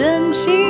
真心。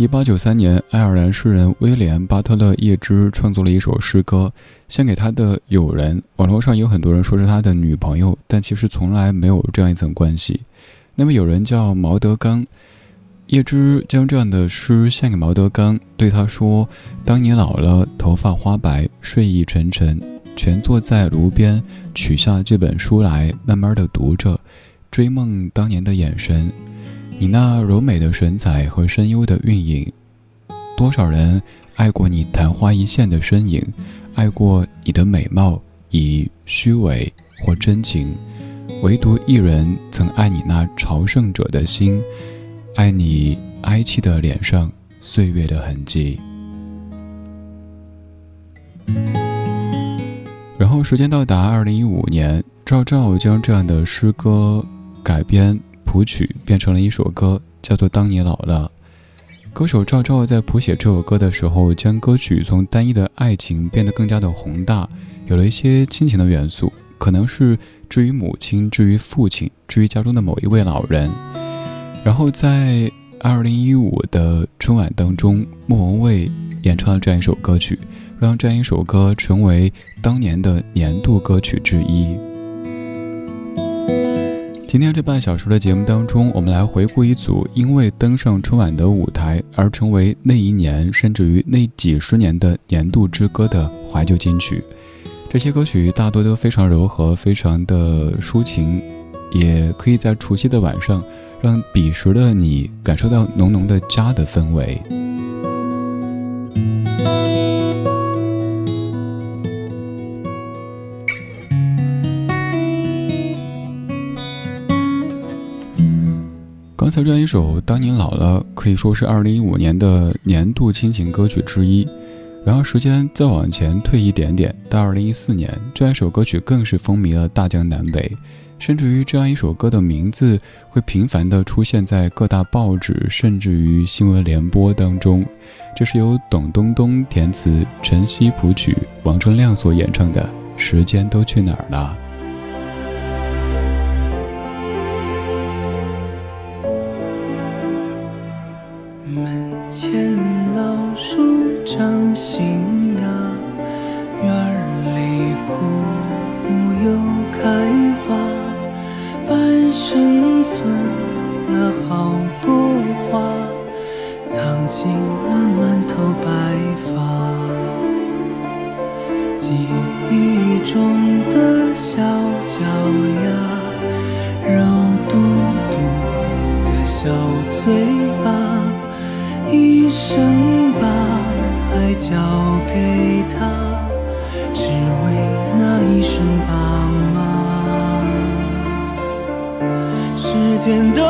一八九三年，爱尔兰诗人威廉·巴特勒·叶芝创作了一首诗歌，献给他的友人。网络上有很多人说是他的女朋友，但其实从来没有这样一层关系。那么，有人叫毛德刚。叶芝将这样的诗献给毛德刚，对他说：“当你老了，头发花白，睡意沉沉，蜷坐在炉边，取下这本书来，慢慢的读着，追梦当年的眼神，你那柔美的神采和深幽的韵影。多少人爱过你昙花一现的身影，爱过你的美貌，以虚伪或真情，唯独一人曾爱你那朝圣者的心。”爱你哀戚的脸上岁月的痕迹。然后时间到达二零一五年，赵照将这样的诗歌改编谱曲，变成了一首歌，叫做《当你老了》。歌手赵照在谱写这首歌的时候，将歌曲从单一的爱情变得更加的宏大，有了一些亲情的元素，可能是至于母亲，至于父亲，至于家中的某一位老人。然后在二零一五的春晚当中，莫文蔚演唱了这样一首歌曲，让这样一首歌成为当年的年度歌曲之一。今天这半小时的节目当中，我们来回顾一组因为登上春晚的舞台而成为那一年甚至于那几十年的年度之歌的怀旧金曲。这些歌曲大多都非常柔和，非常的抒情，也可以在除夕的晚上让彼时的你感受到浓浓的家的氛围。刚才这样一首《当你老了》，可以说是2015年的年度亲情歌曲之一。然后时间再往前退一点点，到2014年，这样一首歌曲更是风靡了大江南北，甚至于这样一首歌的名字会频繁地出现在各大报纸，甚至于新闻联播当中。这是由董冬冬填词、陈曦谱曲、王铮亮所演唱的《时间都去哪儿了》。交给他只为那一声爸妈。时间都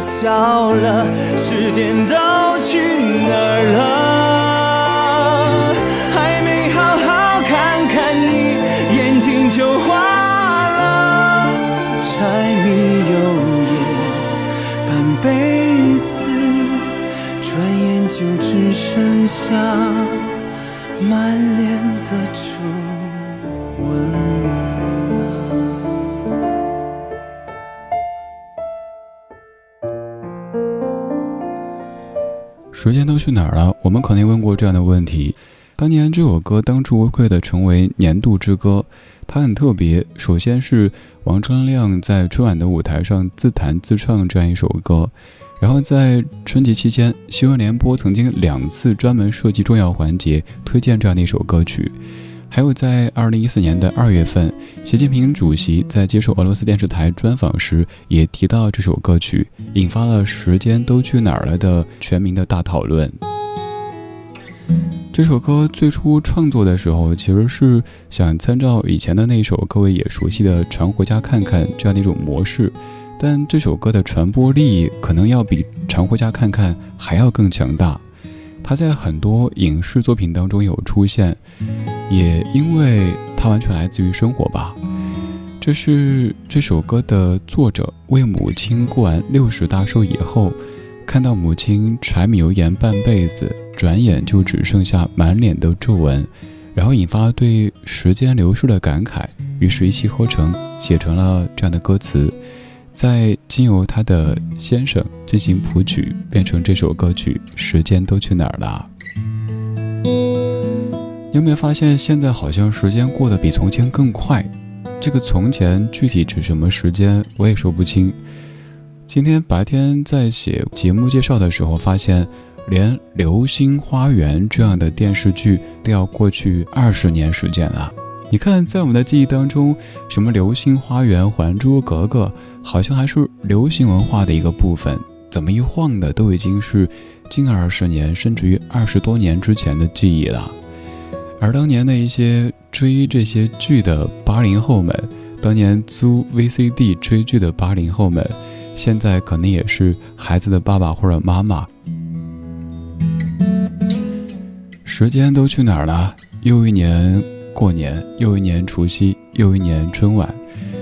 笑了，时间的我们肯定问过这样的问题。当年这首歌当之无愧的成为年度之歌，它很特别。首先是王铮亮在春晚的舞台上自弹自唱这样一首歌，然后在春节期间，新闻联播曾经两次专门设计重要环节推荐这样的一首歌曲。还有，在二零一四年的二月份，习近平主席在接受俄罗斯电视台专访时，也提到这首歌曲，引发了“时间都去哪儿了”的全民的大讨论。这首歌最初创作的时候，其实是想参照以前的那首各位也熟悉的《常回家看看》这样的一种模式，但这首歌的传播力可能要比《常回家看看》还要更强大。它在很多影视作品当中有出现，也因为它完全来自于生活吧。这是这首歌的作者为母亲过完六十大寿以后，看到母亲柴米油盐半辈子，转眼就只剩下满脸的皱纹，然后引发对时间流逝的感慨，于是一气呵成写成了这样的歌词，再经由他的先生进行谱曲，变成这首歌曲《时间都去哪儿了》。你有没有发现，现在好像时间过得比从前更快？这个从前具体指什么时间，我也说不清。今天白天在写节目介绍的时候，发现连《流星花园》这样的电视剧都要过去二十年时间了。你看，在我们的记忆当中，什么《流星花园》《还珠格格》，好像还是流行文化的一个部分。怎么一晃的，都已经是近二十年，甚至于二十多年之前的记忆了。而当年的一些追这些剧的八零后们，当年租 VCD 追剧的八零后们，现在可能也是孩子的爸爸或者妈妈。时间都去哪儿了？又一年过年，又一年除夕，又一年春晚。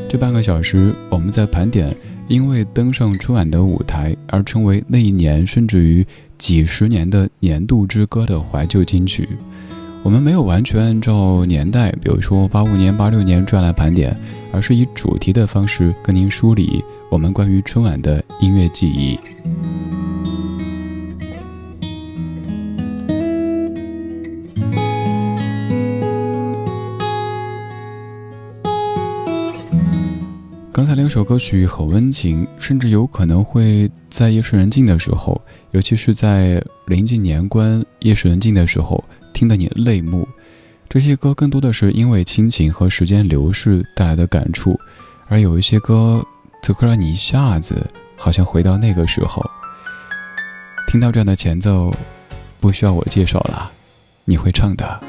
这半个小时，我们在盘点因为登上春晚的舞台而成为那一年甚至于几十年的年度之歌的怀旧金曲。我们没有完全按照年代，比如说八五年、八六年这样来盘点，而是以主题的方式跟您梳理我们关于春晚的音乐记忆。刚才两首歌曲很温情，甚至有可能会在夜深人静的时候，尤其是在临近年关、夜深人静的时候。听得你泪目，这些歌更多的是因为亲情和时间流逝带来的感触，而有一些歌此刻让你一下子好像回到那个时候。听到这样的前奏，不需要我介绍了，你会唱的。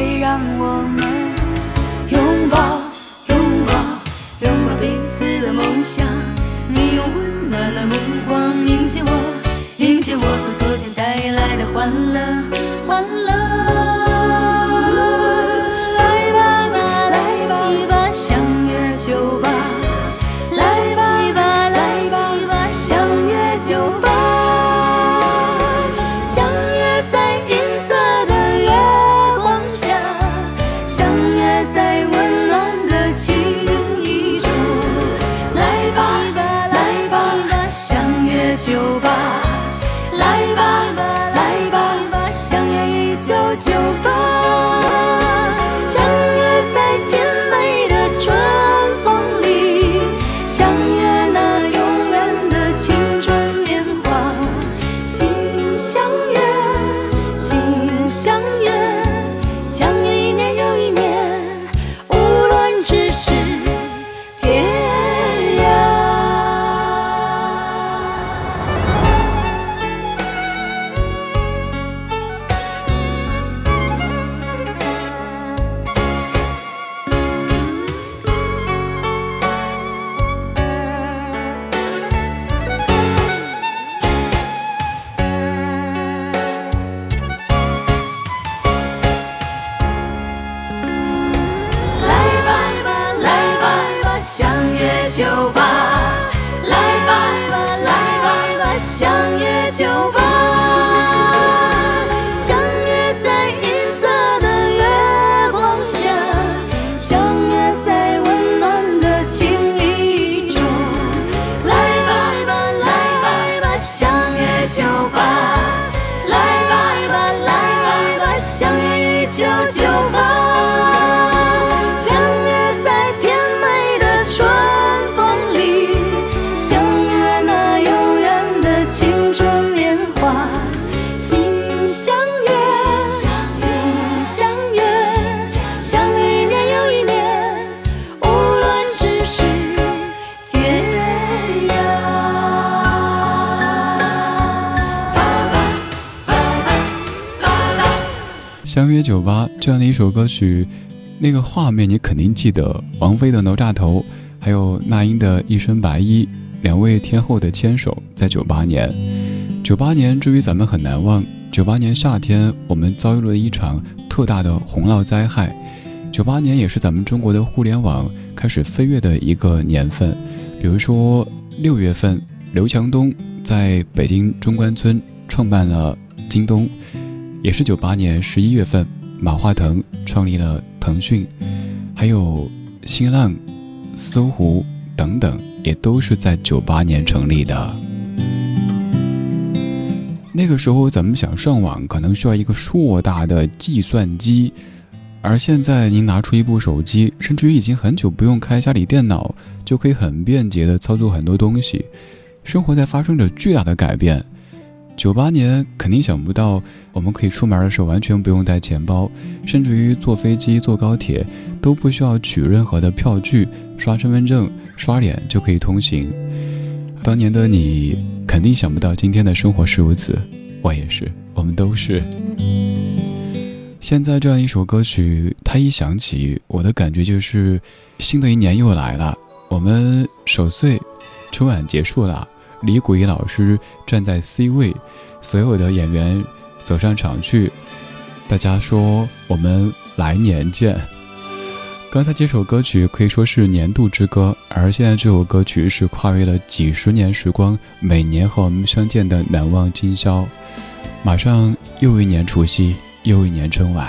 会让我们拥抱拥抱拥抱彼此的梦想。你用温暖的目光迎接我迎接我从昨天带来的欢乐。相约酒吧这样的一首歌曲，那个画面你肯定记得，王菲的哪吒头，还有那英的一身白衣，两位天后的牵手，在九八年。九八年至于咱们很难忘。九八年夏天，我们遭遇了一场特大的洪涝灾害。九八年也是咱们中国的互联网开始飞跃的一个年份。比如说六月份，刘强东在北京中关村创办了京东；也是九八年十一月份，马化腾创立了腾讯；还有新浪、搜狐等等，也都是在九八年成立的。那个时候，咱们想上网，可能需要一个硕大的计算机，而现在您拿出一部手机，甚至于已经很久不用开家里电脑，就可以很便捷地操作很多东西。生活在发生着巨大的改变。九八年肯定想不到，我们可以出门的时候完全不用带钱包，甚至于坐飞机、坐高铁都不需要取任何的票据，刷身份证、刷脸就可以通行。当年的你。肯定想不到今天的生活是如此，我也是，我们都是。现在这样一首歌曲，它一响起，我的感觉就是新的一年又来了。我们守岁，春晚结束了，李谷一老师站在 C 位，所有的演员走上场去，大家说我们来年见。刚才这首歌曲可以说是年度之歌，而现在这首歌曲是跨越了几十年时光，每年和我们相见的难忘今宵。马上又一年除夕，又一年春晚。